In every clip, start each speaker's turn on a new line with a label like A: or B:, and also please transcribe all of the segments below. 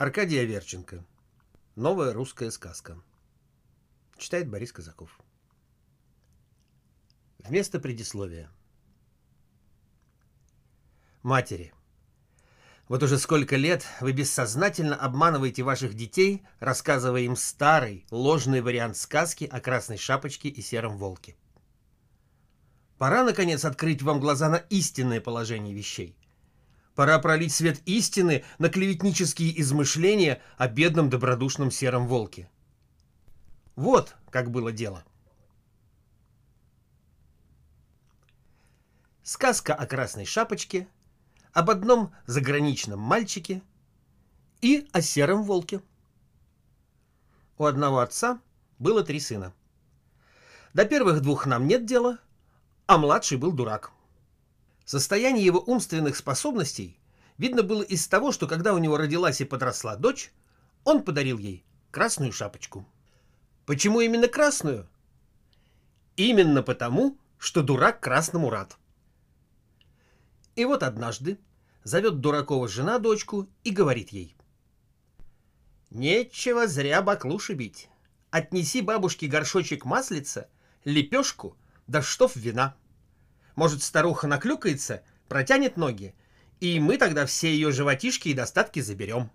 A: Аркадий Аверченко. Новая русская сказка. Читает Борис Казаков. Вместо предисловия. Матери. Вот уже сколько лет вы бессознательно обманываете ваших детей, рассказывая им старый, ложный вариант сказки о красной шапочке и сером волке. Пора, наконец, открыть вам глаза на истинное положение вещей. Пора пролить свет истины на клеветнические измышления о бедном добродушном сером волке. Вот как было дело. Сказка о красной шапочке, об одном заграничном мальчике и о сером волке. У одного отца было три сына. До первых двух нам нет дела, а младший был дурак. Состояние его умственных способностей видно было из того, что когда у него родилась и подросла дочь, он подарил ей красную шапочку. Почему именно красную? Именно потому, что дурак красному рад. И вот однажды зовет Дуракова жена дочку и говорит ей. «Нечего зря баклуши бить. Отнеси бабушке горшочек маслица, лепешку, да штоф вина». Может, старуха наклюкается, протянет ноги, и мы тогда все ее животишки и достатки заберем.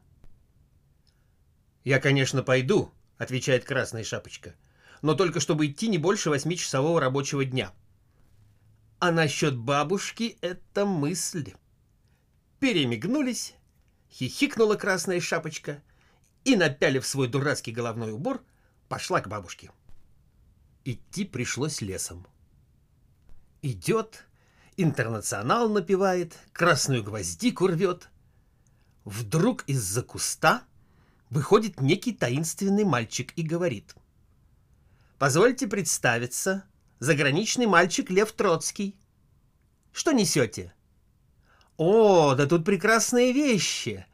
A: «Я, конечно, пойду», — отвечает Красная Шапочка, «но только чтобы идти не больше восьмичасового рабочего дня». А насчет бабушки — это мысль. Перемигнулись, хихикнула Красная Шапочка и, напялив свой дурацкий головной убор, пошла к бабушке. Идти пришлось лесом. Идет, интернационал напевает, красную гвоздику рвет. Вдруг из-за куста выходит некий таинственный мальчик и говорит. «Позвольте представиться, заграничный мальчик Лев Троцкий. Что несете?» «О, да тут прекрасные вещи!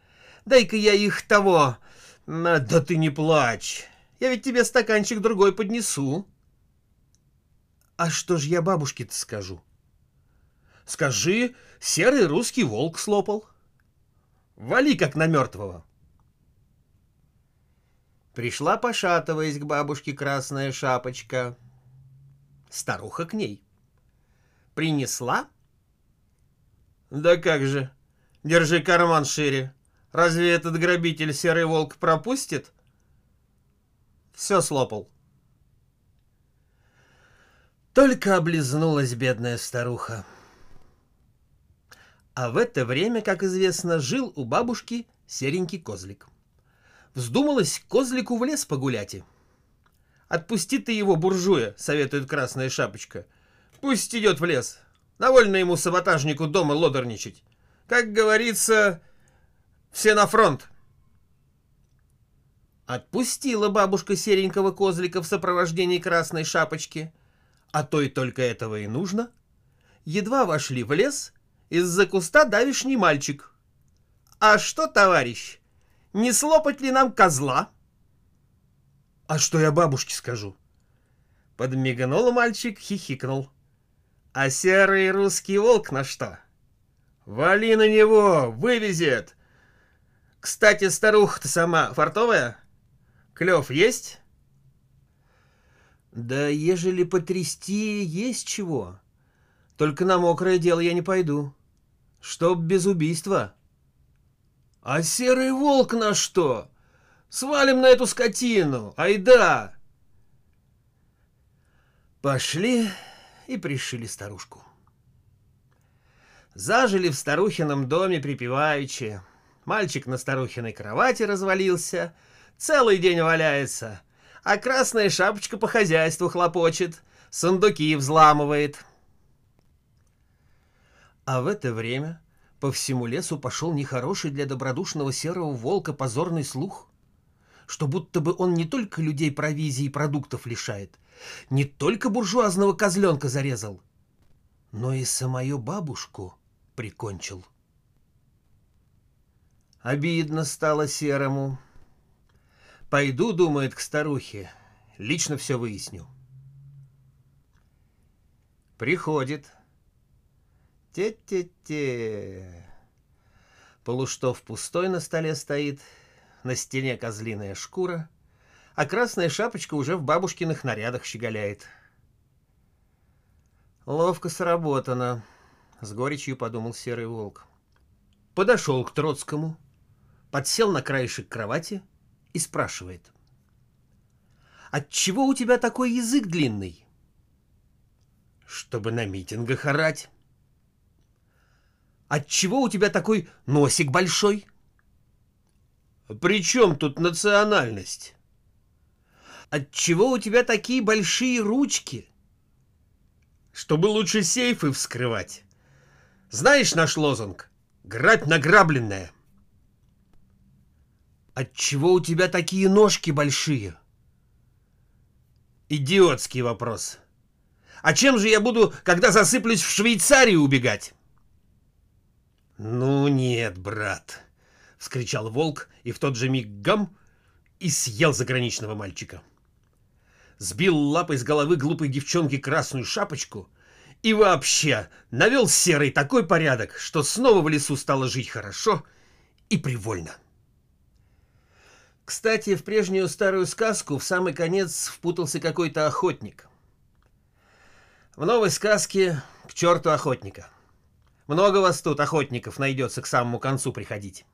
A: Дай-ка я их того... Да ты не плачь! Я ведь тебе стаканчик другой поднесу!» А что ж я бабушке-то скажу? Скажи, серый русский волк слопал. Вали, как на мертвого. Пришла, пошатываясь к бабушке красная шапочка. Старуха к ней. Принесла? Да как же, держи карман шире. Разве этот грабитель серый волк пропустит? Все слопал. Только облизнулась бедная старуха. А в это время, как известно, жил у бабушки серенький козлик. Вздумалось козлику в лес погулять. «Отпусти ты его, буржуя», — советует Красная Шапочка. «Пусть идет в лес. Довольно ему саботажнику дома лодорничать. Как говорится, все на фронт». Отпустила бабушка серенького козлика в сопровождении Красной Шапочки — а то и только этого и нужно. Едва вошли в лес, из-за куста давишний мальчик. «А что, товарищ, не слопать ли нам козла?» «А что я бабушке скажу?» Подмигнул мальчик, хихикнул. «А серый русский волк на что?» «Вали на него, вывезет!» «Кстати, старуха-то сама фартовая? Клев есть?» Да ежели потрясти, есть чего. Только на мокрое дело я не пойду. Чтоб без убийства. А серый волк на что? Свалим на эту скотину, айда! Пошли и пришили старушку. Зажили в старухином доме припеваючи. Мальчик на старухиной кровати развалился, целый день валяется — а красная шапочка по хозяйству хлопочет, сундуки взламывает. А в это время по всему лесу пошел нехороший для добродушного серого волка позорный слух, что будто бы он не только людей провизии и продуктов лишает, не только буржуазного козленка зарезал, но и самую бабушку прикончил. Обидно стало серому, Пойду, думает, к старухе. Лично все выясню. Приходит. Те-те-те. Полуштов пустой на столе стоит. на стене козлиная шкура, а красная шапочка уже в бабушкиных нарядах щеголяет. Ловко сработано, с горечью подумал серый волк. Подошел к Троцкому, подсел на краешек кровати и спрашивает. «Отчего у тебя такой язык длинный?» «Чтобы на митингах орать». «Отчего у тебя такой носик большой?»
B: «При чем тут национальность?»
A: «Отчего у тебя такие большие ручки?»
B: «Чтобы лучше сейфы вскрывать. Знаешь наш лозунг? Грабь награбленное».
A: Отчего у тебя такие ножки большие?
B: Идиотский вопрос. А чем же я буду, когда засыплюсь в Швейцарию убегать?
A: Ну нет, брат, вскричал волк и в тот же миг гам и съел заграничного мальчика. Сбил лапой с головы глупой девчонки красную шапочку и вообще навел серый такой порядок, что снова в лесу стало жить хорошо и привольно. Кстати, в прежнюю старую сказку в самый конец впутался какой-то охотник. В новой сказке к черту охотника. Много вас тут охотников найдется к самому концу приходить.